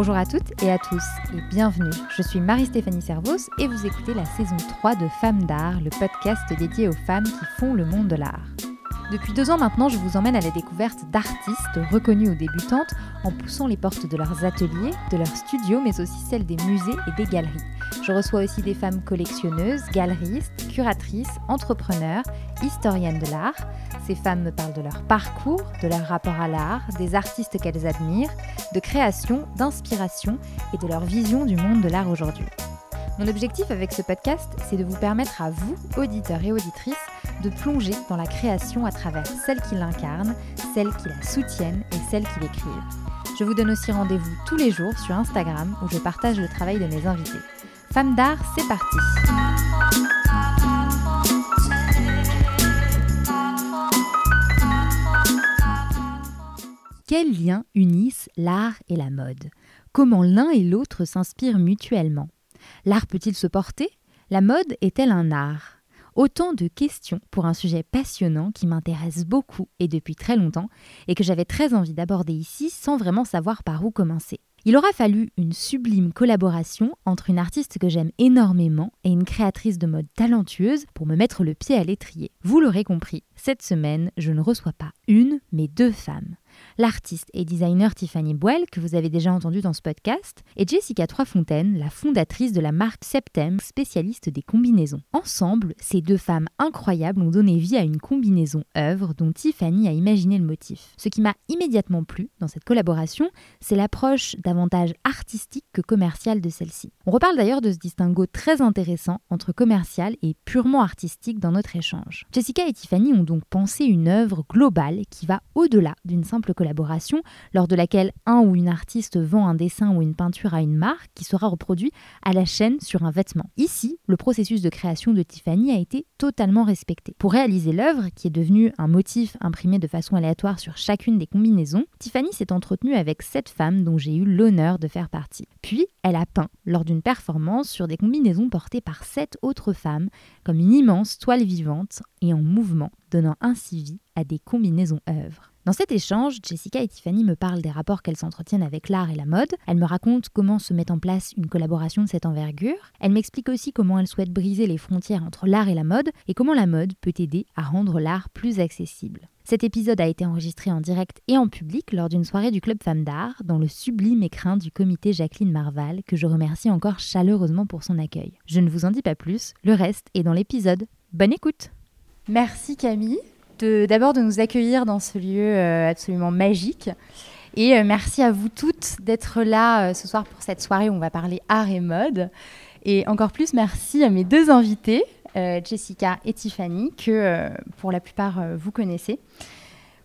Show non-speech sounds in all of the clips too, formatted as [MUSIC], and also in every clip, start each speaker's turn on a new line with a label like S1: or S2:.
S1: Bonjour à toutes et à tous et bienvenue. Je suis Marie-Stéphanie Servos et vous écoutez la saison 3 de Femmes d'art, le podcast dédié aux femmes qui font le monde de l'art. Depuis deux ans maintenant, je vous emmène à la découverte d'artistes reconnus ou débutantes en poussant les portes de leurs ateliers, de leurs studios, mais aussi celles des musées et des galeries. Je reçois aussi des femmes collectionneuses, galeristes, curatrices, entrepreneurs, historiennes de l'art. Ces femmes me parlent de leur parcours, de leur rapport à l'art, des artistes qu'elles admirent, de création, d'inspiration et de leur vision du monde de l'art aujourd'hui. Mon objectif avec ce podcast, c'est de vous permettre à vous, auditeurs et auditrices, de plonger dans la création à travers celles qui l'incarnent, celles qui la soutiennent et celles qui l'écrivent. Je vous donne aussi rendez-vous tous les jours sur Instagram où je partage le travail de mes invités. Femmes d'art, c'est parti Quels liens unissent l'art et la mode? Comment l'un et l'autre s'inspirent mutuellement? L'art peut-il se porter? La mode est-elle un art? Autant de questions pour un sujet passionnant qui m'intéresse beaucoup et depuis très longtemps et que j'avais très envie d'aborder ici sans vraiment savoir par où commencer. Il aura fallu une sublime collaboration entre une artiste que j'aime énormément et une créatrice de mode talentueuse pour me mettre le pied à l'étrier. Vous l'aurez compris, cette semaine, je ne reçois pas une, mais deux femmes l'artiste et designer Tiffany Boyle, que vous avez déjà entendu dans ce podcast, et Jessica Troisfontaine, la fondatrice de la marque Septem, spécialiste des combinaisons. Ensemble, ces deux femmes incroyables ont donné vie à une combinaison œuvre dont Tiffany a imaginé le motif. Ce qui m'a immédiatement plu dans cette collaboration, c'est l'approche davantage artistique que commerciale de celle-ci. On reparle d'ailleurs de ce distinguo très intéressant entre commercial et purement artistique dans notre échange. Jessica et Tiffany ont donc pensé une œuvre globale qui va au-delà d'une simple collaboration, lors de laquelle un ou une artiste vend un dessin ou une peinture à une marque qui sera reproduit à la chaîne sur un vêtement. Ici, le processus de création de Tiffany a été totalement respecté. Pour réaliser l'œuvre, qui est devenue un motif imprimé de façon aléatoire sur chacune des combinaisons, Tiffany s'est entretenue avec sept femmes dont j'ai eu l'honneur de faire partie. Puis, elle a peint, lors d'une performance, sur des combinaisons portées par sept autres femmes, comme une immense toile vivante et en mouvement, donnant ainsi vie à des combinaisons œuvres. Dans cet échange, Jessica et Tiffany me parlent des rapports qu'elles s'entretiennent avec l'art et la mode. Elles me racontent comment se met en place une collaboration de cette envergure. Elles m'expliquent aussi comment elles souhaitent briser les frontières entre l'art et la mode et comment la mode peut aider à rendre l'art plus accessible. Cet épisode a été enregistré en direct et en public lors d'une soirée du Club Femmes d'Art dans le sublime écrin du comité Jacqueline Marval que je remercie encore chaleureusement pour son accueil. Je ne vous en dis pas plus, le reste est dans l'épisode. Bonne écoute Merci Camille d'abord de, nous accueillir dans ce lieu euh, absolument magique. Et euh, merci à vous toutes d'être là euh, ce soir pour cette soirée où on va parler art et mode. Et encore plus, merci à mes deux invités, Jessica et Tiffany, que pour la plupart vous connaissez.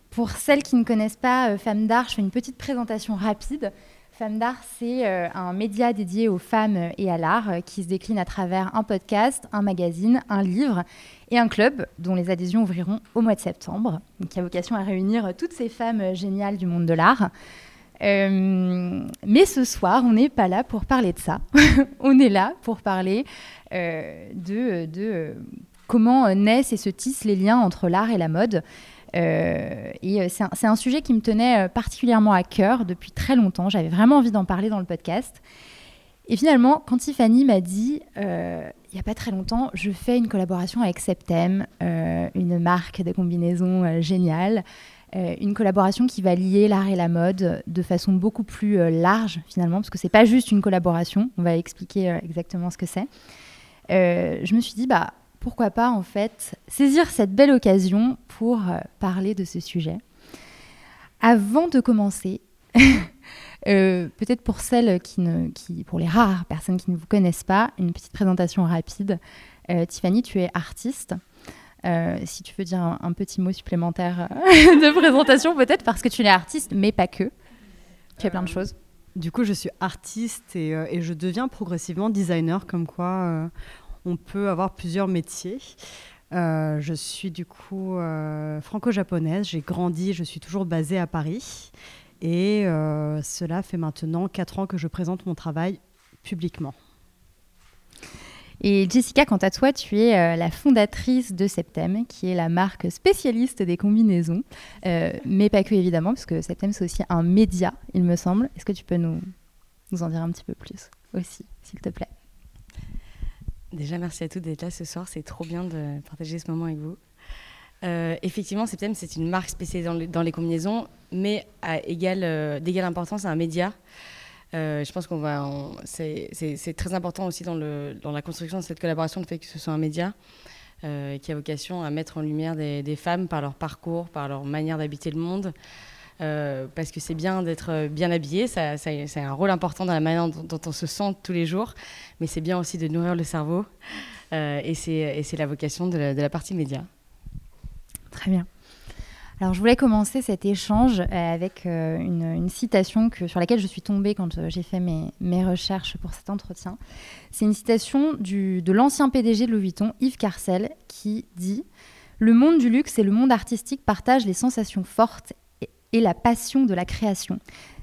S1: Pour celles qui ne connaissent pas Femmes d'Art, je fais une petite présentation rapide. Femmes d'Art, c'est un média dédié aux femmes et à l'art qui se décline à travers un podcast, un magazine, un livre et un club dont les adhésions ouvriront au mois de septembre, qui a vocation à réunir toutes ces femmes géniales du monde de l'art. Euh, mais ce soir, on n'est pas là pour parler de ça. [LAUGHS] on est là pour parler euh, de comment naissent et se tissent les liens entre l'art et la mode. Euh, et c'est un, sujet qui me tenait particulièrement à cœur depuis très longtemps. J'avais vraiment envie d'en parler dans le podcast. Et finalement, quand Tiffany m'a dit, euh, il n'y a pas très longtemps, je fais une collaboration avec Septem, euh, une marque de combinaisons euh, géniale, une collaboration qui va lier l'art et la mode de façon beaucoup plus large finalement, parce que c'est pas juste une collaboration, on va expliquer exactement ce que c'est. je me suis dit, bah, pourquoi pas en fait saisir cette belle occasion pour parler de ce sujet. Avant de commencer, [LAUGHS] Euh, peut-être pour celles qui ne, qui, pour les rares personnes qui ne vous connaissent pas, une petite présentation rapide. Euh, Tiffany, tu es artiste. Euh, si tu veux dire un, petit mot supplémentaire [LAUGHS] de présentation, peut-être parce que tu es artiste, mais pas que. Tu fais plein de choses.
S2: Du coup, je suis artiste et, et je deviens progressivement designer, comme quoi on peut avoir plusieurs métiers. je suis du coup franco-japonaise, j'ai grandi, je suis toujours basée à Paris. Et euh, cela fait maintenant 4 ans que je présente mon travail publiquement.
S1: Et Jessica, quant à toi, tu es euh, la fondatrice de Septem, qui est la marque spécialiste des combinaisons, euh, mais pas que évidemment, parce que Septem c'est aussi un média, il me semble. Est-ce que tu peux nous, nous en dire un petit peu plus aussi, s'il te plaît?
S3: Déjà, merci à tous d'être là ce soir. C'est trop bien de partager ce moment avec vous. Euh, effectivement, Septem, c'est une marque spécialisée dans les, combinaisons, mais euh, d'égale importance à un média. Euh, je pense qu'on va, c'est très important aussi dans, la construction de cette collaboration, le fait que ce soit un média qui a vocation à mettre en lumière des, femmes par leur parcours, par leur manière d'habiter le monde. Parce que c'est bien d'être bien habillé, ça, c'est un rôle important dans la manière dont, on se sent tous les jours, mais c'est bien aussi de nourrir le cerveau, et c'est la vocation de la, partie média.
S1: Très bien. Alors, je voulais commencer cet échange euh, avec euh, une, citation que, sur laquelle je suis tombée quand euh, j'ai fait mes, recherches pour cet entretien. C'est une citation de l'ancien PDG de Louis Vuitton, Yves Carcel, qui dit Le monde du luxe et le monde artistique partagent les sensations fortes et, la passion de la création.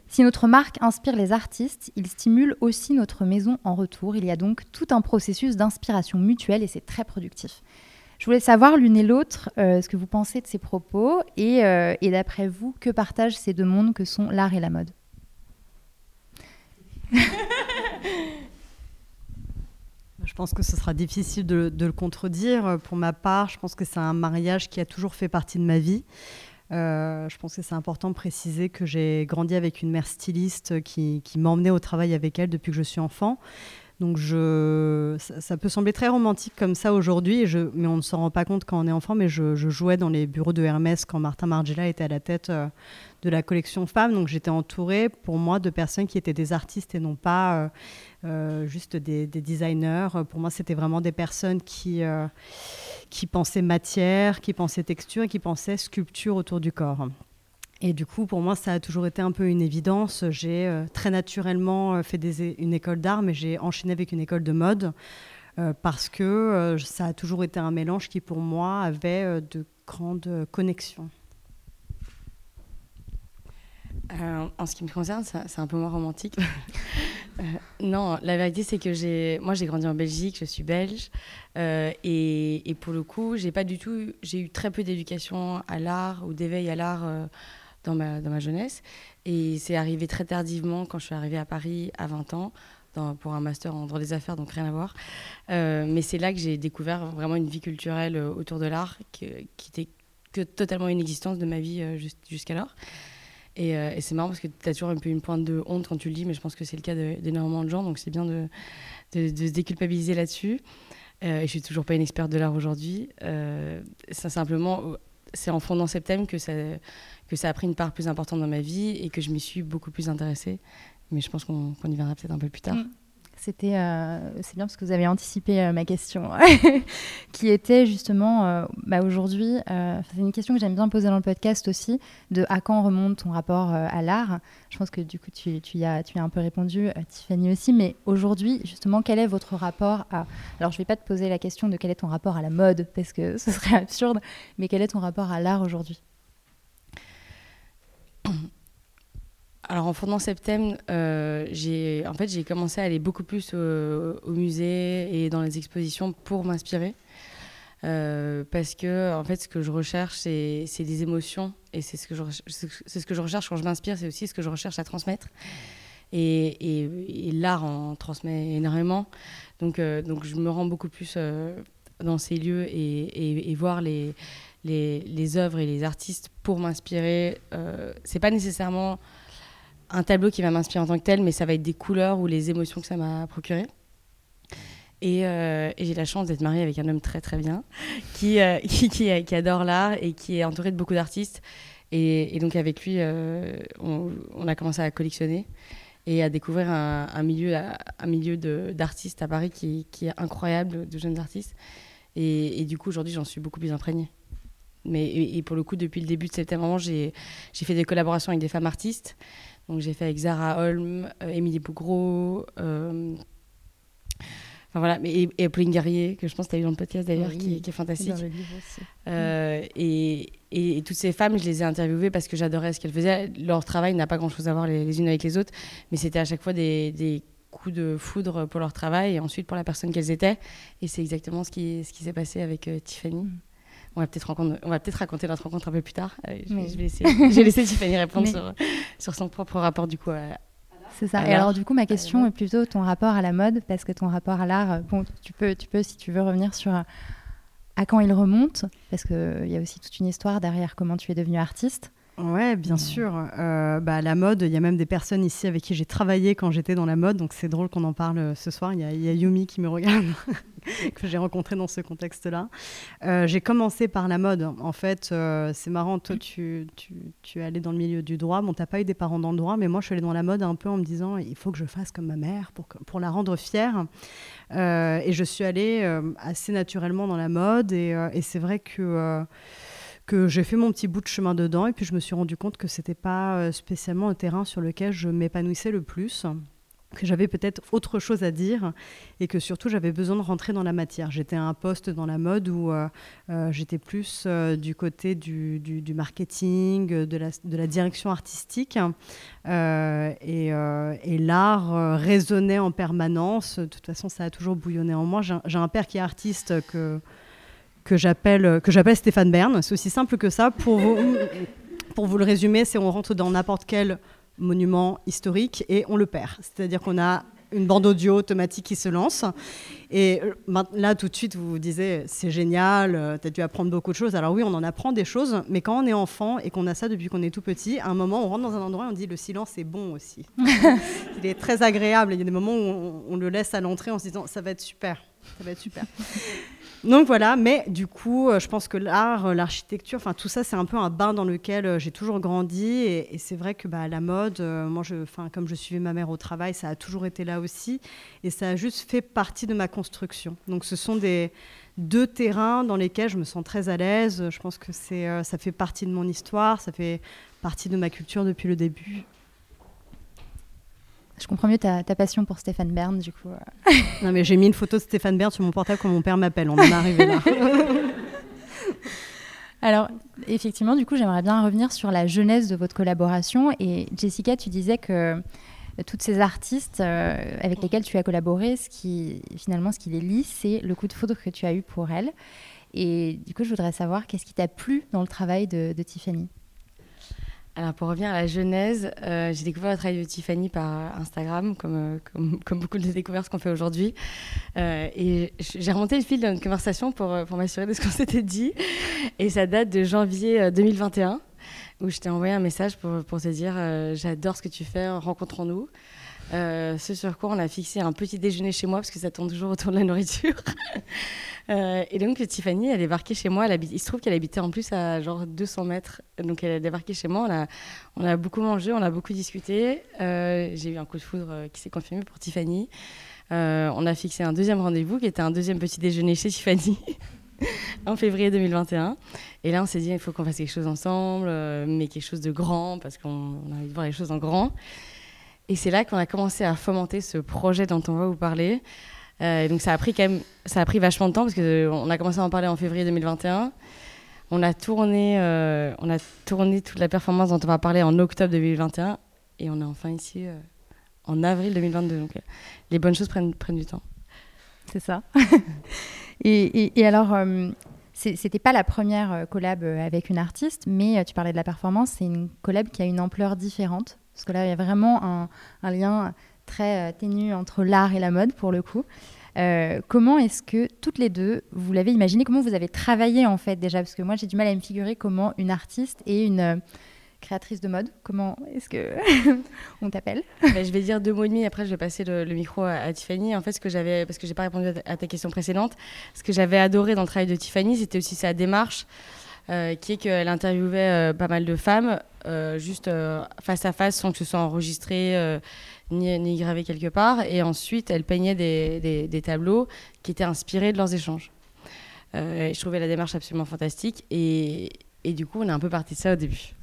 S1: Si notre marque inspire les artistes, il stimule aussi notre maison en retour. Il y a donc tout un processus d'inspiration mutuelle et c'est très productif. Je voulais savoir l'une et l'autre euh, ce que vous pensez de ces propos euh, et d'après vous, que partagent ces deux mondes que sont l'art et la mode? [LAUGHS]
S2: Je pense que ce sera difficile de, le contredire. Pour ma part, je pense que c'est un mariage qui a toujours fait partie de ma vie. Euh, je pense que c'est important de préciser que j'ai grandi avec une mère styliste qui, m'emmenait au travail avec elle depuis que je suis enfant. Donc ça, peut sembler très romantique comme ça aujourd'hui, mais on ne s'en rend pas compte quand on est enfant. Mais je, jouais dans les bureaux de Hermès quand Martin Margiela était à la tête euh, de la collection Femmes. Donc j'étais entourée, pour moi, de personnes qui étaient des artistes et non pas euh, juste des, designers. Pour moi, c'était vraiment des personnes qui, qui pensaient matière, qui pensaient texture et qui pensaient sculpture autour du corps. Et du coup, pour moi, ça a toujours été un peu une évidence. J'ai euh, très naturellement euh, fait des, une école d'art, mais j'ai enchaîné avec une école de mode euh, parce que ça a toujours été un mélange qui, pour moi, avait de grandes connexions.
S3: en ce qui me concerne, c'est un peu moins romantique. [LAUGHS] non, la vérité, c'est que j'ai, moi, j'ai grandi en Belgique, je suis belge, et, et, pour le coup, j'ai pas du tout, j'ai eu très peu d'éducation à l'art ou d'éveil à l'art dans ma, dans ma jeunesse. Et c'est arrivé très tardivement quand je suis arrivée à Paris à 20 ans. Pour un master en droit des affaires, donc rien à voir. Euh, mais c'est là que j'ai découvert vraiment une vie culturelle euh, autour de l'art qui, était que totalement inexistence de ma vie euh, jusqu'alors. Et, et c'est marrant parce que tu as toujours un peu une pointe de honte quand tu le dis, mais je pense que c'est le cas d'énormément de, gens, donc c'est bien de, se déculpabiliser là-dessus. et je suis toujours pas une experte de l'art aujourd'hui. ça simplement, c'est en fondant que ça, que ça a pris une part plus importante dans ma vie et que je m'y suis beaucoup plus intéressée. Mais je pense qu'on y viendra peut-être un peu plus tard. Mm.
S1: C'était, euh, c'est bien parce que vous avez anticipé euh, ma question, [LAUGHS] qui était justement, euh, bah aujourd'hui, c'est une question que j'aime bien poser dans le podcast aussi, de à quand remonte ton rapport à l'art. Je pense que du coup, tu, tu, y, as, tu as un peu répondu, Tiffany aussi, mais aujourd'hui, justement, quel est votre rapport à... Alors, je ne vais pas te poser la question de quel est ton rapport à la mode, parce que [LAUGHS] ce serait absurde, mais quel est ton rapport à l'art aujourd'hui?
S3: Alors en fondant Septem, euh, j'ai en fait j'ai commencé à aller beaucoup plus au, musée et dans les expositions pour m'inspirer. Euh, parce que en fait ce que je recherche c'est des émotions et c'est ce que je c'est ce que je recherche quand je m'inspire c'est aussi ce que je recherche à transmettre et, et, l'art en transmet énormément donc euh, donc je me rends beaucoup plus dans ces lieux et, et voir les les, les, œuvres et les artistes pour m'inspirer. Euh, c'est pas nécessairement un tableau qui va m'inspirer en tant que tel, mais ça va être des couleurs ou les émotions que ça m'a procuré. Et, euh, j'ai la chance d'être mariée avec un homme très très bien, qui, euh, [LAUGHS] qui, adore l'art et qui est entouré de beaucoup d'artistes. Et, donc avec lui, euh, on, a commencé à collectionner et à découvrir un, milieu, un milieu d'artistes à Paris qui, est incroyable, de jeunes artistes. Et, et du coup, aujourd'hui, j'en suis beaucoup plus imprégnée. Mais, et, pour le coup, depuis le début de septembre, j'ai fait des collaborations avec des femmes artistes. Donc j'ai fait avec Zara Holm, euh, Émilie Bougro, euh, enfin voilà, et, et Pauline Guerrier, que je pense que tu as eu dans le podcast d'ailleurs, qui, est fantastique. Euh, et, et, toutes ces femmes, je les ai interviewées parce que j'adorais ce qu'elles faisaient. Leur travail n'a pas grand-chose à voir les, unes avec les autres, mais c'était à chaque fois des, des, coups de foudre pour leur travail et ensuite pour la personne qu'elles étaient. Et c'est exactement ce qui, ce qui s'est passé avec Tiffany. Mm on va peut-être peut raconter notre rencontre un peu plus tard. Euh, je, vais, laisser, Tiffany répondre sur, son propre rapport du coup à,
S1: C'est ça. Et alors, du coup, ma question est plutôt ton rapport à la mode, parce que ton rapport à l'art, bon, tu peux, tu peux, si tu veux, revenir sur à quand il remonte, parce qu'il y a aussi toute une histoire derrière comment tu es devenu artiste.
S2: Ouais, bien sûr. Euh, bah, la mode, il y a même des personnes ici avec qui j'ai travaillé quand j'étais dans la mode, donc c'est drôle qu'on en parle euh, ce soir. Il y, a Yumi qui me regarde, [LAUGHS] que j'ai rencontré dans ce contexte-là. Euh, j'ai commencé par la mode. En fait, c'est marrant, toi, tu, tu, tu, es allé dans le milieu du droit. Bon, t'as pas eu des parents dans le droit, mais moi, je suis allée dans la mode un peu en me disant, il faut que je fasse comme ma mère pour, pour la rendre fière. et je suis allée assez naturellement dans la mode, et, et c'est vrai que que j'ai fait mon petit bout de chemin dedans et puis je me suis rendu compte que c'était pas euh, spécialement un terrain sur lequel je m'épanouissais le plus que j'avais peut-être autre chose à dire et que surtout j'avais besoin de rentrer dans la matière. J'étais à un poste dans la mode où euh, euh, j'étais plus du côté du, du, marketing, de la, de la, direction artistique et, et l'art résonnait en permanence. De toute façon, ça a toujours bouillonné en moi. J'ai un père qui est artiste que que j'appelle que j'appelle Stéphane Bern. C'est aussi simple que ça. Pour vous, pour vous le résumer, c'est on rentre dans n'importe quel monument historique et on le perd. C'est-à-dire qu'on a une bande audio automatique qui se lance. Et euh, là, tout de suite, vous vous disiez, c'est génial, euh, tu as dû apprendre beaucoup de choses. Alors oui, on en apprend des choses, mais quand on est enfant et qu'on a ça depuis qu'on est tout petit, à un moment, on rentre dans un endroit et on dit, le silence est bon aussi. [LAUGHS] Il est très agréable. Il y a des moments où on, on le laisse à l'entrée en se disant, ça va être super, ça va être super. Donc voilà, mais du coup, euh, je pense que l'art, euh, l'architecture, enfin tout ça, c'est un peu un bain dans lequel euh, j'ai toujours grandi. Et, c'est vrai que bah, la mode, moi, comme je suivais ma mère au travail, ça a toujours été là aussi. Et ça a juste fait partie de ma construction. Donc ce sont des deux terrains dans lesquels je me sens très à l'aise. Je pense que ça fait partie de mon histoire, ça fait partie de ma culture depuis le début.
S1: Je comprends mieux ta, passion pour Stéphane Bern, du coup.
S2: Euh. [LAUGHS] non, mais j'ai mis une photo de Stéphane Bern sur mon portable quand mon père m'appelle. On en est arrivé là. [LAUGHS]
S1: Alors, effectivement, du coup, j'aimerais bien revenir sur la jeunesse de votre collaboration. Et Jessica, tu disais que euh, toutes ces artistes euh, avec lesquels tu as collaboré, ce qui, finalement, ce qui les lie, c'est le coup de foudre que tu as eu pour elles. Et du coup, je voudrais savoir qu'est-ce qui t'a plu dans le travail de Tiffany?
S3: Alors pour revenir à la genèse, euh, j'ai découvert le travail de Tiffany par Instagram, comme, euh, comme, [LAUGHS] beaucoup de découvertes qu'on fait aujourd'hui. Euh, et j'ai remonté le fil de notre conversation pour, pour m'assurer de ce qu'on [LAUGHS] s'était dit. Et ça date de janvier 2021, où je t'ai envoyé un message pour, pour te dire J'adore ce que tu fais, rencontrons-nous. Ce sur quoi on a fixé un petit déjeuner chez moi, parce que ça tourne toujours autour de la nourriture. [LAUGHS] Euh, et donc Tiffany, elle est débarqué chez moi. Il se trouve qu'elle habitait en plus à genre 200 mètres. Donc elle est débarqué chez moi. On a, on a beaucoup mangé, on a beaucoup discuté. Euh, j'ai eu un coup de foudre euh, qui s'est confirmé pour Tiffany. on a fixé un deuxième rendez-vous qui était un deuxième petit déjeuner chez Tiffany. [LAUGHS] en février 2021. Et là, on s'est dit, il faut qu'on fasse quelque chose ensemble, mais quelque chose de grand, parce qu'on a envie de voir les choses en grand. Et c'est là qu'on a commencé à fomenter ce projet dont on va vous parler. Euh, donc ça a pris quand même, ça a pris vachement de temps parce que euh, on a commencé à en parler en février 2021. On a tourné, euh, on a tourné toute la performance dont on va parler en octobre 2021 et on est enfin ici en avril 2022. Donc les bonnes choses prennent, du temps.
S1: C'est ça. [LAUGHS] et, et, alors, c'était pas la première collab avec une artiste, mais tu parlais de la performance, c'est une collab qui a une ampleur différente. Parce que là, il y a vraiment un, lien très euh, ténue entre l'art et la mode pour le coup. Euh, comment est-ce que toutes les deux, vous l'avez imaginé, comment vous avez travaillé en fait déjà? Parce que moi j'ai du mal à me figurer comment une artiste et une euh, créatrice de mode, comment est-ce que [LAUGHS] on t'appelle?
S3: Bah, Je vais dire deux mots et demi, après je vais passer le, micro à, Tiffany. En fait, ce que j'avais, parce que j'ai pas répondu à ta, question précédente, ce que j'avais adoré dans le travail de Tiffany, c'était aussi sa démarche. Qui est qu'elle interviewait pas mal de femmes, juste face à face, sans que ce soit enregistré ni, gravé quelque part. Et ensuite, elle peignait des, des, tableaux qui étaient inspirés de leurs échanges. Euh, je trouvais la démarche absolument fantastique. Et, et, du coup, on est un peu parti de ça au début.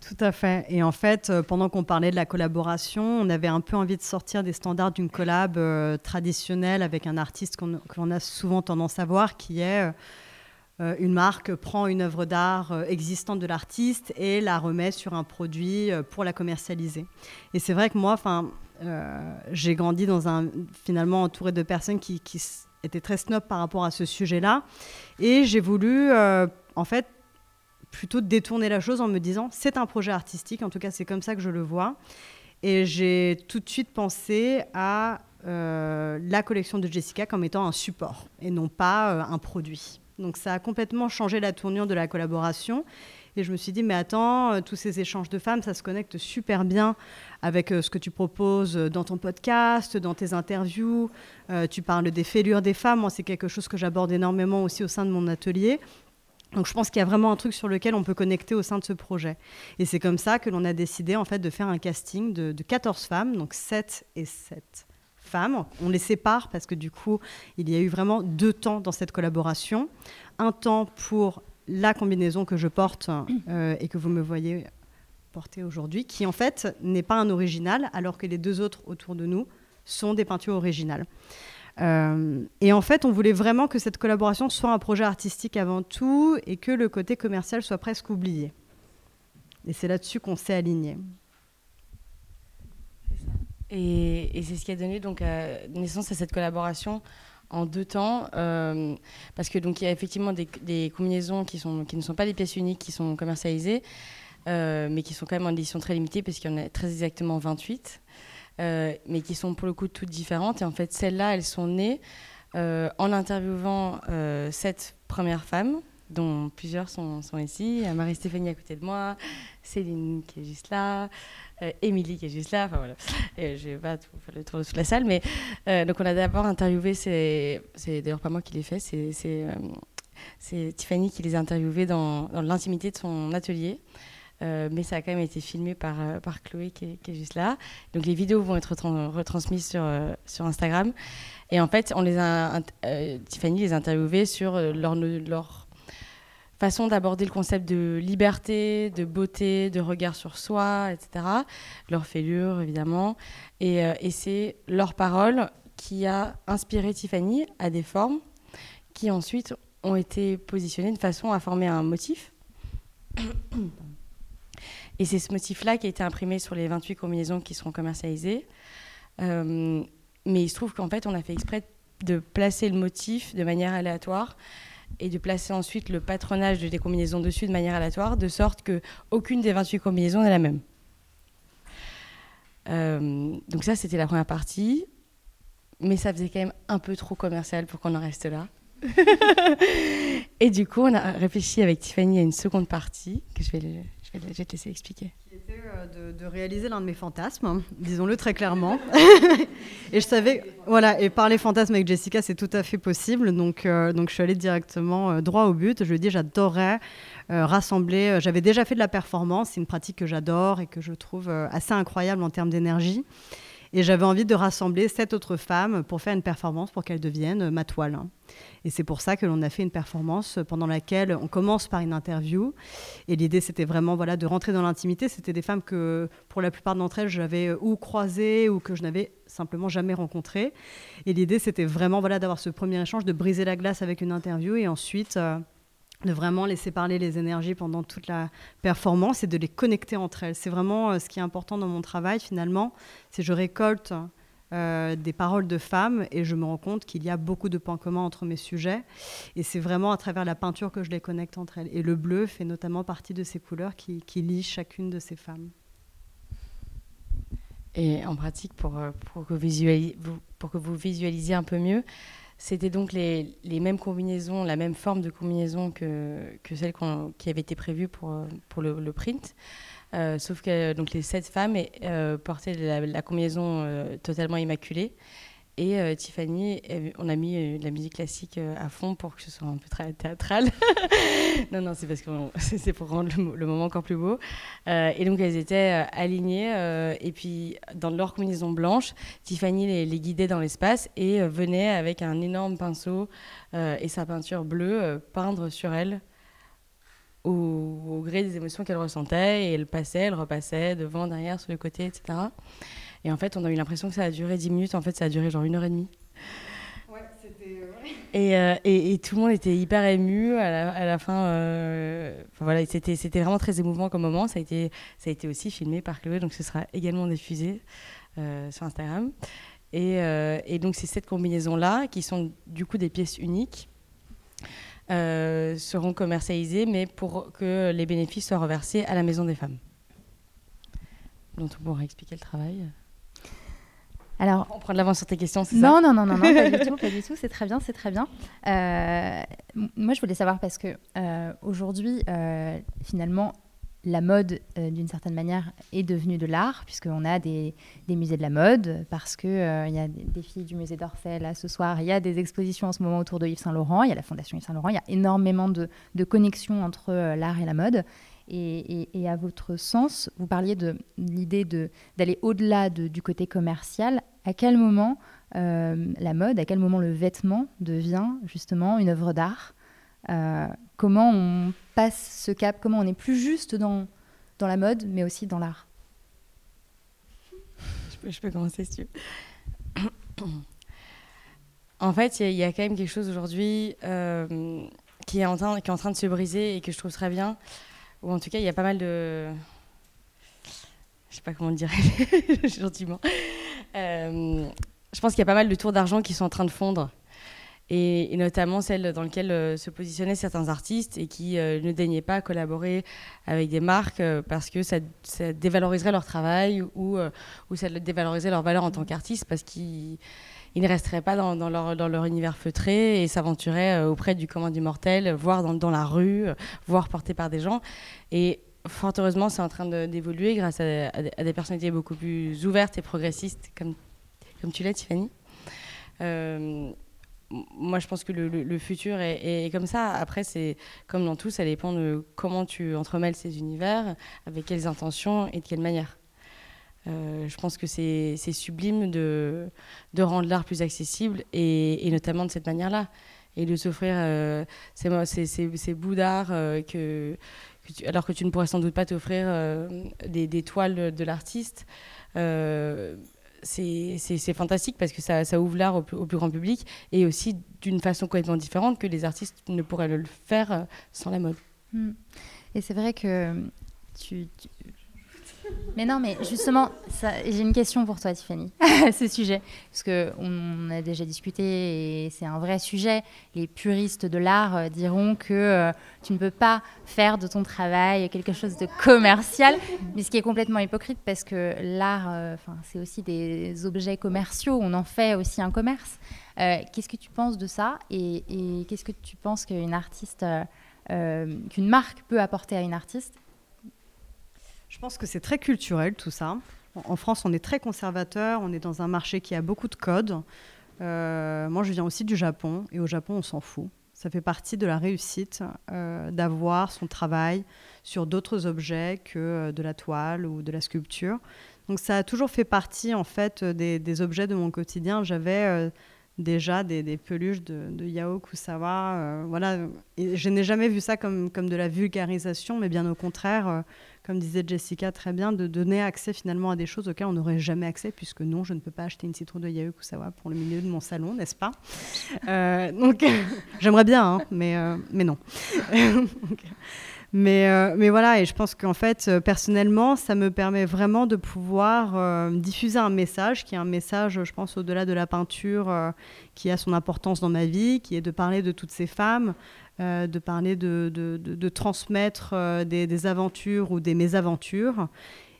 S2: Tout à fait. Et en fait, euh, pendant qu'on parlait de la collaboration, on avait un peu envie de sortir des standards d'une collab euh, traditionnelle avec un artiste qu'on a souvent tendance à voir, qui est euh, une marque prend une œuvre d'art euh, existante de l'artiste et la remet sur un produit euh, pour la commercialiser. Et c'est vrai que moi, enfin, j'ai grandi dans un finalement entouré de personnes qui, étaient très snob par rapport à ce sujet-là, et j'ai voulu en fait plutôt détourné la chose en me disant c'est un projet artistique, en tout cas c'est comme ça que je le vois. Et j'ai tout de suite pensé à euh, la collection de Jessica comme étant un support et non pas euh, un produit. Donc ça a complètement changé la tournure de la collaboration. Et je me suis dit, mais attends, euh, tous ces échanges de femmes, ça se connecte super bien avec ce que tu proposes dans ton podcast, dans tes interviews. tu parles des fêlures des femmes. Moi, c'est quelque chose que j'aborde énormément aussi au sein de mon atelier. Donc je pense qu'il y a vraiment un truc sur lequel on peut connecter au sein de ce projet. Et c'est comme ça que l'on a décidé en fait de faire un casting de, de 14 femmes, donc 7 et 7 femmes. On les sépare parce que du coup, il y a eu vraiment deux temps dans cette collaboration. Un temps pour la combinaison que je porte euh, et que vous me voyez porter aujourd'hui, qui en fait n'est pas un original, alors que les deux autres autour de nous sont des peintures originales. Euh, et en fait, on voulait vraiment que cette collaboration soit un projet artistique avant tout et que le côté commercial soit presque oublié. Et c'est là-dessus qu'on s'est aligné.
S3: Et, c'est ce qui a donné donc naissance à cette collaboration en deux temps, euh, parce que donc il y a effectivement des, combinaisons qui ne sont pas des pièces uniques qui sont commercialisées, euh, mais qui sont quand même en édition très limitée parce qu'il y en a très exactement 28. Euh, mais qui sont pour le coup toutes différentes. Et en fait, celles-là, elles sont nées euh, en interviewant euh, sept premières femmes, dont plusieurs sont, sont ici. Marie-Stéphanie à côté de moi, Céline qui est juste là, Émilie qui est juste là. Enfin voilà, et je vais pas tout faire le tour de toute la salle, mais donc on a d'abord interviewé, c'est d'ailleurs pas moi qui l'ai fait, c'est Tiffany qui les a interviewées dans, dans l'intimité de son atelier. Euh, mais ça a quand même été filmé par, euh, par Chloé qui est, juste là. Donc les vidéos vont être retransmises sur, euh, sur Instagram. Et en fait, on les a, Tiffany les a interviewées sur leur, leur façon d'aborder le concept de liberté, de beauté, de regard sur soi, etc. Leur fêlure, évidemment. Et, et c'est leur parole qui a inspiré Tiffany à des formes qui ensuite ont été positionnées de façon à former un motif. Et c'est ce motif-là qui a été imprimé sur les 28 combinaisons qui seront commercialisées. Euh, mais il se trouve qu'en fait, on a fait exprès de placer le motif de manière aléatoire et de placer ensuite le patronage de des combinaisons dessus de manière aléatoire, de sorte que aucune des 28 combinaisons n'est la même. Euh, donc ça, c'était la première partie. Mais ça faisait quand même un peu trop commercial pour qu'on en reste là. [LAUGHS] et du coup, on a réfléchi avec Tiffany à une seconde partie que je vais, je vais, te laisser expliquer.
S2: Qui était euh, de, réaliser l'un de mes fantasmes, hein, disons-le très clairement. [LAUGHS] et je savais, voilà, et parler fantasme avec Jessica, c'est tout à fait possible. Donc, euh, donc je suis allée directement euh, droit au but. Je lui ai dit, j'adorerais rassembler. J'avais déjà fait de la performance, c'est une pratique que j'adore et que je trouve assez incroyable en termes d'énergie. Et j'avais envie de rassembler sept autres femmes pour faire une performance pour qu'elles deviennent ma toile. Hein. Et c'est pour ça que l'on a fait une performance pendant laquelle on commence par une interview. Et l'idée, c'était vraiment voilà, de rentrer dans l'intimité. C'était des femmes que, pour la plupart d'entre elles, j'avais euh, ou croisées ou que je n'avais simplement jamais rencontrées. Et l'idée, c'était vraiment voilà, d'avoir ce premier échange, de briser la glace avec une interview et ensuite euh, de vraiment laisser parler les énergies pendant toute la performance et de les connecter entre elles. C'est vraiment euh, ce qui est important dans mon travail finalement, c'est je récolte euh, des paroles de femmes et je me rends compte qu'il y a beaucoup de points communs entre mes sujets. Et c'est vraiment à travers la peinture que je les connecte entre elles. Et le bleu fait notamment partie de ces couleurs qui, lient chacune de ces femmes.
S3: Et en pratique, pour, euh, que vous visualisiez un peu mieux, c'était donc les, mêmes combinaisons, la même forme de combinaison que, celle qui avait été prévue pour, pour le print. Euh, sauf que donc, les sept femmes euh, portaient la, combinaison euh, totalement immaculée. Et Tiffany, on a mis de la musique classique à fond pour que ce soit un peu théâtral. [LAUGHS] non, non, c'est parce que [LAUGHS] c'est pour rendre le, moment encore plus beau. et donc elles étaient alignées. et puis dans leur combinaison blanche, Tiffany les, guidait dans l'espace et venait avec un énorme pinceau et sa peinture bleue peindre sur elles au, gré des émotions qu'elle ressentait et elle passait, elle repassait devant, derrière, sur le côté, etc. Et en fait, on a eu l'impression que ça a duré 10 minutes. En fait, ça a duré genre une heure et demie.
S2: Ouais, c'était.
S3: Euh, et, et, tout le monde était hyper ému à la, à la fin. Euh, voilà, c'était, c'était vraiment très émouvant comme moment. Ça a, été, ça a été aussi filmé par Chloé, donc ce sera également diffusé euh, sur Instagram. Et, et donc, c'est cette combinaison-là, qui sont du coup des pièces uniques, seront commercialisés, mais pour que les bénéfices soient reversés à la Maison des femmes. Donc, on pourra expliquer le travail.
S1: Alors,
S3: on prend de l'avance sur tes questions, c'est
S1: ça Non, non, non, non, pas du [LAUGHS] tout, pas du tout. C'est très bien, c'est très bien. Euh, moi, je voulais savoir parce que euh, aujourd'hui, euh, finalement, la mode, d'une certaine manière, est devenue de l'art, puisqu'on a des, musées de la mode, parce qu'il il y a des, filles du musée d'Orsay, là, ce soir. Il y a des expositions en ce moment autour de Yves Saint-Laurent. Il y a la Fondation Yves Saint-Laurent. Il y a énormément de, de connexions entre l'art et la mode. Et, à votre sens, vous parliez de l'idée d'aller au-delà du côté commercial. À quel moment euh, la mode, à quel moment le vêtement devient justement une œuvre d'art euh, Comment on passe ce cap Comment on est plus juste dans, dans la mode, mais aussi dans l'art?
S3: Je peux, commencer si tu veux. en fait, il y, a quand même quelque chose aujourd'hui euh, qui, est en train, qui est en train de se briser et que je trouve très bien ou en tout cas, il y a pas mal de. Je sais pas comment le dire [LAUGHS] gentiment. Euh, je pense qu'il y a pas mal de tours d'argent qui sont en train de fondre. Et, notamment celles dans lesquelles euh, se positionnaient certains artistes et qui euh, ne daignaient pas collaborer avec des marques parce que ça, dévaloriserait leur travail ou, ou ça dévaloriserait leur valeur en tant qu'artiste parce qu'ils ils ne resteraient pas dans, leur, univers feutré et s'aventuraient euh, auprès du commun du mortel, voire dans, la rue, voire portés par des gens. Et fort heureusement, c'est en train d'évoluer grâce à, des personnalités beaucoup plus ouvertes et progressistes, comme, tu l'as, Tiffany. Euh, moi, je pense que le, le, futur est, est, comme ça. Après, c'est comme dans tout, ça dépend de comment tu entremêles ces univers, avec quelles intentions et de quelle manière. Euh, je pense que c'est sublime de, rendre l'art plus accessible et, notamment de cette manière-là. Et de s'offrir euh, ces, bouts d'art euh, alors que tu ne pourrais sans doute pas t'offrir des, toiles de l'artiste. c'est fantastique parce que ça, ouvre l'art au, plus grand public et aussi d'une façon complètement différente que les artistes ne pourraient le faire sans la mode.
S1: Hmm. Et c'est vrai que tu mais non, mais justement, j'ai une question pour toi, Tiffany, [LAUGHS] à ce sujet. Parce qu'on a déjà discuté et c'est un vrai sujet. Les puristes de l'art euh, diront que euh, tu ne peux pas faire de ton travail quelque chose de commercial, mais ce qui est complètement hypocrite parce que l'art, euh, c'est aussi des objets commerciaux. On en fait aussi un commerce. qu'est-ce que tu penses de ça et, et qu'est-ce que tu penses qu'une artiste, qu'une marque peut apporter à une artiste
S2: pense que c'est très culturel tout ça. En France, on est très conservateur, on est dans un marché qui a beaucoup de codes. Euh, moi, je viens aussi du Japon, et au Japon, on s'en fout. Ça fait partie de la réussite euh, d'avoir son travail sur d'autres objets que euh, de la toile ou de la sculpture. Donc ça a toujours fait partie en fait des, objets de mon quotidien. J'avais déjà des, peluches de, de, Yao Kusawa. voilà. Je n'ai jamais vu ça comme, comme de la vulgarisation, mais bien au contraire, comme disait Jessica très bien, de donner accès finalement à des choses auxquelles on n'aurait jamais accès, puisque non, je ne peux pas acheter une citrouille de Yahoo pour le milieu de mon salon, n'est-ce pas? Euh, Donc, [LAUGHS] j'aimerais bien, hein, mais, euh, mais non. [LAUGHS] mais, euh, mais voilà, et je pense qu'en fait, personnellement, ça me permet vraiment de pouvoir diffuser un message qui est un message, je pense, au-delà de la peinture, qui a son importance dans ma vie, qui est de parler de toutes ces femmes. Euh, de parler de, transmettre euh, des, aventures ou des mésaventures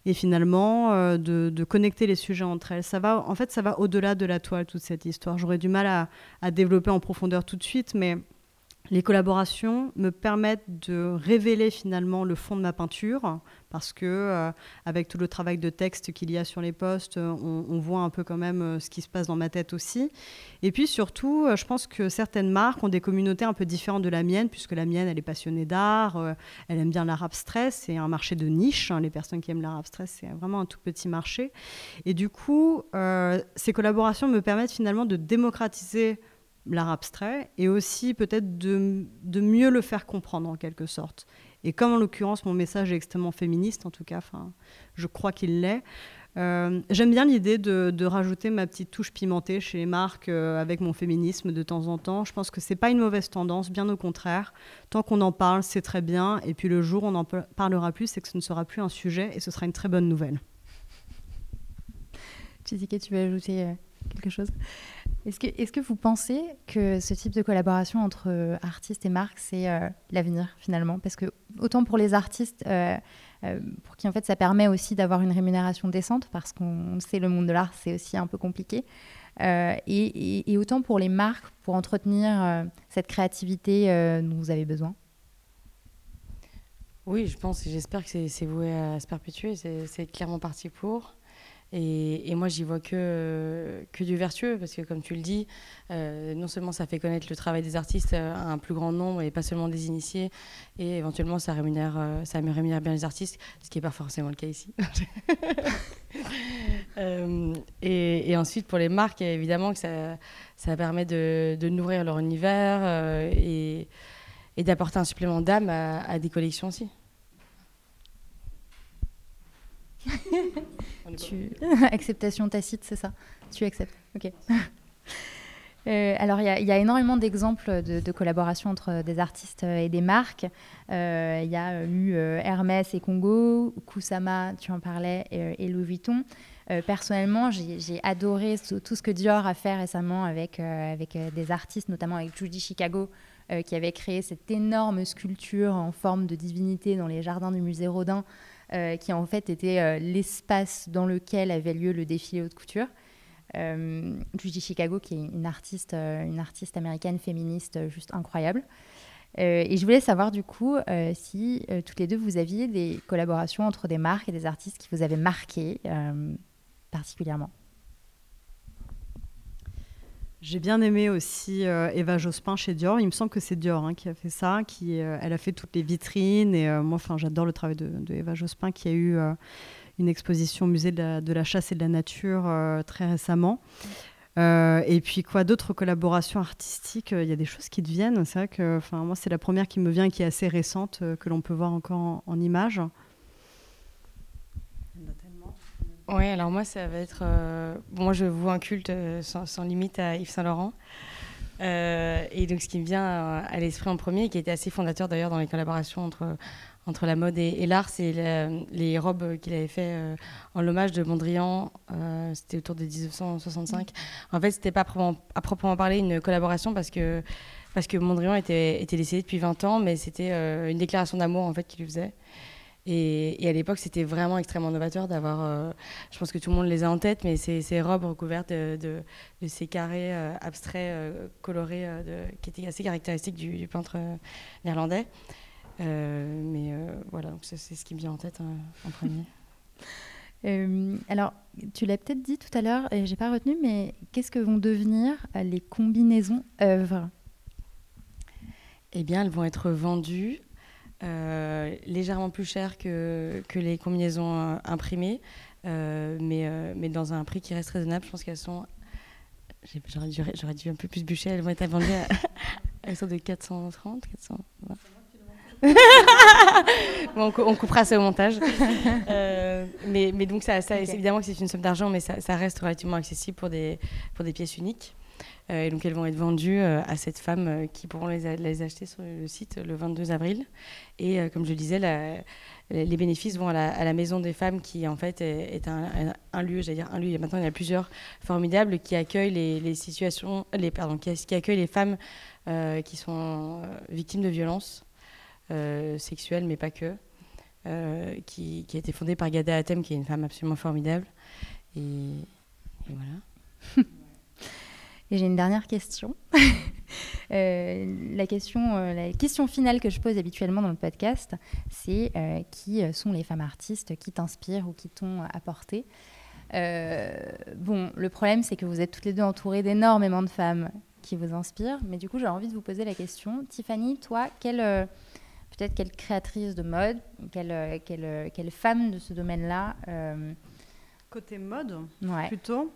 S2: et finalement euh, de, connecter les sujets entre elles. Ça va, en fait, ça va au-delà de la toile, toute cette histoire. J'aurais du mal à, développer en profondeur tout de suite, mais les collaborations me permettent de révéler finalement le fond de ma peinture parce que euh, avec tout le travail de texte qu'il y a sur les postes, on, voit un peu quand même euh, ce qui se passe dans ma tête aussi. Et puis surtout, euh, je pense que certaines marques ont des communautés un peu différentes de la mienne puisque la mienne, elle est passionnée d'art, elle aime bien l'art abstrait, c'est un marché de niche. Hein. les personnes qui aiment l'art abstrait, c'est vraiment un tout petit marché. Et du coup, ces collaborations me permettent finalement de démocratiser l'art abstrait et aussi peut-être de, de, mieux le faire comprendre en quelque sorte. Et comme en l'occurrence mon message est extrêmement féministe, en tout cas, je crois qu'il l'est, euh, j'aime bien l'idée de, de, rajouter ma petite touche pimentée chez les marques euh, avec mon féminisme de temps en temps. Je pense que c'est pas une mauvaise tendance, bien au contraire. Tant qu'on en parle, c'est très bien. Et puis le jour où on n'en parlera plus, c'est que ce ne sera plus un sujet et ce sera une très bonne nouvelle.
S1: Jessica, tu veux ajouter euh, Est-ce que, est que vous pensez que ce type de collaboration entre artistes et marques, c'est l'avenir finalement? Parce que autant pour les artistes, pour qui en fait ça permet aussi d'avoir une rémunération décente, parce qu'on sait le monde de l'art, c'est aussi un peu compliqué. Et, et, autant pour les marques, pour entretenir cette créativité dont vous avez besoin?
S3: Oui, je pense et j'espère que c'est voué à se perpétuer. C'est clairement parti pour. Et, moi, j'y vois que, que du vertueux, parce que comme tu le dis, euh, non seulement ça fait connaître le travail des artistes à un plus grand nombre et pas seulement des initiés, et éventuellement ça rémunère, euh, ça rémunère bien les artistes, ce qui n'est pas forcément le cas ici. [LAUGHS] Euh, et, ensuite, pour les marques, évidemment que ça, ça permet de, nourrir leur univers et d'apporter un supplément d'âme à des collections aussi. [LAUGHS]
S1: Acceptation tacite, c'est ça Tu acceptes. Ok. [LAUGHS] Euh, alors, il y, a énormément d'exemples de, collaboration entre des artistes et des marques. Euh, il y a eu euh, Hermès et Congo, Kusama, tu en parlais, et, Louis Vuitton. personnellement, j'ai adoré tout ce que Dior a fait récemment avec des artistes, notamment avec Judy Chicago, qui avait créé cette énorme sculpture en forme de divinité dans les jardins du musée Rodin. Euh, qui en fait était euh, l'espace dans lequel avait lieu le défilé haute couture. Euh, Judy Chicago, qui est une artiste, une artiste américaine féministe juste incroyable. et je voulais savoir du coup si toutes les deux vous aviez des collaborations entre des marques et des artistes qui vous avaient marqué particulièrement.
S2: J'ai bien aimé aussi euh, Eva Jospin chez Dior. Il me semble que c'est Dior hein, qui a fait ça. Qui, euh, elle a fait toutes les vitrines. Et euh, moi, enfin, j'adore le travail de, Eva Jospin qui a eu une exposition au musée de la, chasse et de la nature très récemment. et puis quoi d'autres collaborations artistiques Il y a des choses qui deviennent. C'est vrai que, enfin, moi, c'est la première qui me vient, qui est assez récente, que l'on peut voir encore en, en images.
S3: Oui, alors moi, ça va être. Euh, moi, je vois un culte euh, sans, limite à Yves Saint-Laurent. Euh, et donc, ce qui me vient à, l'esprit en premier, qui était assez fondateur d'ailleurs dans les collaborations entre, entre la mode et, l'art, c'est les robes qu'il avait fait en l'hommage de Mondrian. c'était autour de 1965. En fait, c'était pas à proprement, parler une collaboration parce que, parce que Mondrian était, était décédé depuis 20 ans, mais c'était une déclaration d'amour en fait qu'il lui faisait. Et, à l'époque, c'était vraiment extrêmement novateur d'avoir, euh, je pense que tout le monde les a en tête, mais ces, ces robes recouvertes de, de, ces carrés euh, abstraits, euh, colorés, qui étaient assez caractéristiques du, peintre néerlandais. mais voilà, donc c'est ce qui me vient en tête hein, en premier. [LAUGHS]
S1: alors, tu l'as peut-être dit tout à l'heure, et j'ai pas retenu, mais qu'est-ce que vont devenir les combinaisons œuvres?
S3: Eh bien, elles vont être vendues légèrement plus cher que, que les combinaisons euh, imprimées, euh, mais, mais dans un prix qui reste raisonnable. Je pense qu'elles sont. J'aurais dû, dû, un peu plus bûcher. Elles vont être vendues à, [LAUGHS] elles sont de 430, 420. [LAUGHS] bon, on coupera ça au montage. [LAUGHS] mais, mais, donc, ça, ça évidemment que c'est une somme d'argent, mais ça, ça, reste relativement accessible pour des, pour des pièces uniques. Euh, et donc elles vont être vendues euh, à cette femme euh, qui pourront les, acheter sur le site le 22 avril. Et comme je le disais, les bénéfices vont à la, Maison des Femmes qui en fait est, un, lieu, j'allais dire un lieu, maintenant il y a plusieurs formidables qui accueillent les, situations, les, pardon, qui, accueillent les femmes qui sont victimes de violences sexuelles, mais pas que. qui, a été fondée par Gada Atem, qui est une femme absolument formidable. Et voilà. [LAUGHS]
S1: Et j'ai une dernière question. [LAUGHS] Euh, la, question euh, la question finale que je pose habituellement dans le podcast, c'est euh, qui sont les femmes artistes qui t'inspirent ou qui t'ont apporté? Bon, le problème, c'est que vous êtes toutes les deux entourées d'énormément de femmes qui vous inspirent. Mais du coup, j'ai envie de vous poser la question. Tiffany, toi, quelle, peut-être quelle créatrice de mode, quelle, quelle, quelle femme de ce domaine-là
S2: Côté mode,
S1: ouais.
S2: plutôt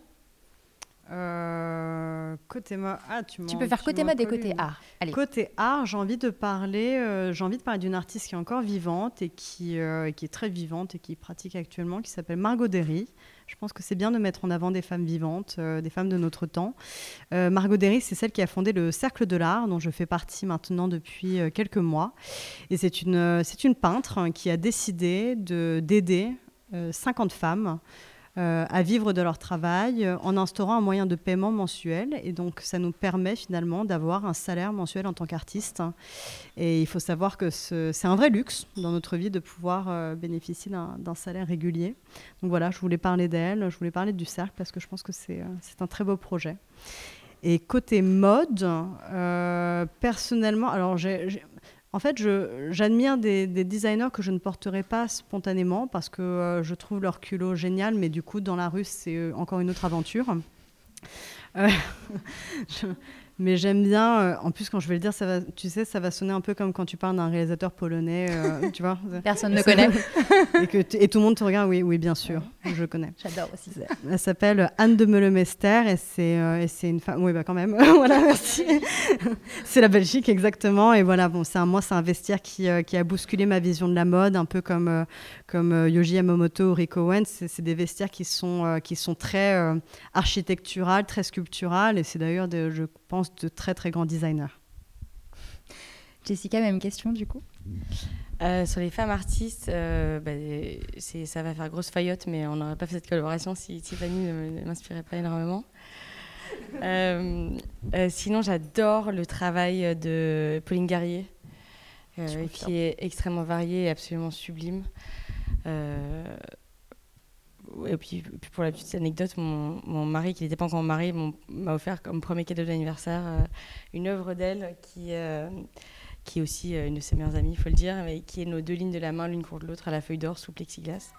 S2: euh, côté mode, ah, tu,
S1: tu peux faire côté mode et côté art.
S2: Allez. Côté art, j'ai envie de parler, euh, j'ai envie de parler d'une artiste qui est encore vivante et qui, euh, qui est très vivante et qui pratique actuellement, qui s'appelle Margot Derry. Je pense que c'est bien de mettre en avant des femmes vivantes, des femmes de notre temps. Margot Derry, c'est celle qui a fondé le Cercle de l'Art, dont je fais partie maintenant depuis quelques mois. Et c'est une, c'est une peintre qui a décidé de, d'aider 50 femmes euh, à vivre de leur travail euh, en instaurant un moyen de paiement mensuel. Et donc, ça nous permet finalement d'avoir un salaire mensuel en tant qu'artiste. Et il faut savoir que c'est un vrai luxe dans notre vie de pouvoir euh, bénéficier d'un salaire régulier. Donc voilà, je voulais parler d'elle, je voulais parler du cercle parce que je pense que c'est un très beau projet. Et côté mode, personnellement, alors j'ai en fait, j'admire des, designers que je ne porterai pas spontanément parce que euh, je trouve leur culot génial, mais du coup, dans la rue, c'est euh, encore une autre aventure. Euh, [LAUGHS] Mais j'aime bien, euh, en plus quand je vais le dire, ça va, tu sais, ça va sonner un peu comme quand tu parles d'un réalisateur polonais, euh, [LAUGHS] tu vois.
S1: Personne ne connaît.
S2: et, que et tout le monde te regarde, oui, oui, bien sûr, je connais.
S1: J'adore aussi.
S2: Elle s'appelle Anne de Meulemester et c'est euh, une femme, oui, bah quand même, [LAUGHS] voilà, merci. [LAUGHS] c'est la Belgique, exactement. Et voilà, bon, c'est un, moi, c'est un vestiaire qui, qui, a bousculé ma vision de la mode, un peu comme, comme Yoji Yamamoto ou Rick Owens. C'est des vestiaires qui sont, qui sont très architecturales, très sculpturales et c'est d'ailleurs, je pense, de très très grands designers.
S1: Jessica, même question du coup?
S3: Euh, sur les femmes artistes, euh, bah, ça va faire grosse faillotte, mais on n'aurait pas fait cette collaboration si Tiffany ne m'inspirait pas énormément. Euh, sinon, j'adore le travail de Pauline Garrier, qui est extrêmement varié et absolument sublime. Et puis, pour la petite anecdote, mon, mon mari, qui n'était pas encore marié, m'a offert comme premier cadeau d'anniversaire euh, une œuvre d'elle qui, euh, qui est aussi euh, une de ses meilleures amies, il faut le dire, mais qui est nos deux lignes de la main l'une contre l'autre à la feuille d'or sous plexiglas.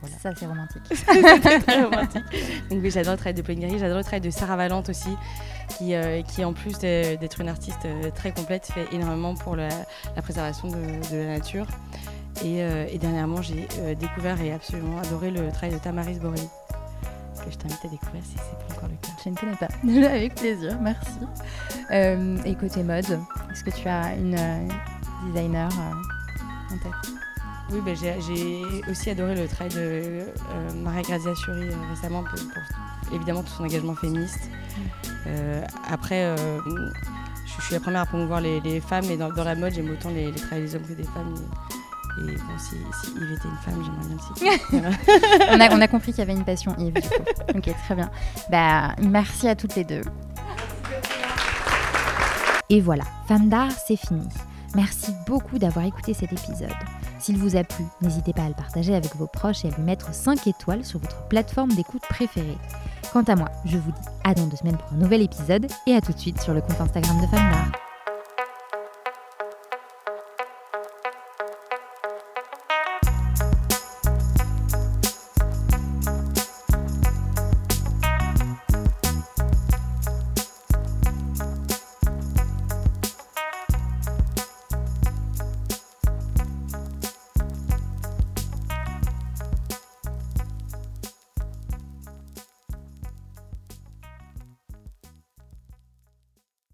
S1: Voilà. Ça, c'est romantique. [LAUGHS]
S3: très romantique. Donc oui, j'adore le travail de Pauline j'adore le travail de Sarah Valente aussi, qui, qui en plus d'être une artiste très complète, fait énormément pour la, la préservation de, de, la nature. Euh, et, dernièrement, j'ai euh, découvert et absolument adoré le travail de Tamaris Borelli, que je t'invite à découvrir si c'est pas encore le cas.
S1: Je ne connais pas. [LAUGHS] Avec plaisir, merci. Euh, et côté mode, est-ce que tu as une designer en tête?
S3: Oui, ben, j'ai aussi adoré le travail de Maria Grazia Suri récemment pour, évidemment tout son engagement féministe. Après, je, suis la première à promouvoir les, femmes, mais dans, la mode, j'aime autant les, les travails des hommes que des femmes. Et bon, si, Yves était une femme, j'aimerais bien aussi. [LAUGHS]
S1: on, a, on a compris qu'il y avait une passion, Yves. Du coup. Ok, très bien. Bah, merci à toutes les deux. Et voilà, Femme d'art, c'est fini. Merci beaucoup d'avoir écouté cet épisode. S'il vous a plu, n'hésitez pas à le partager avec vos proches et à lui mettre 5 étoiles sur votre plateforme d'écoute préférée. Quant à moi, je vous dis à dans deux semaines pour un nouvel épisode et à tout de suite sur le compte Instagram de Femme d'art.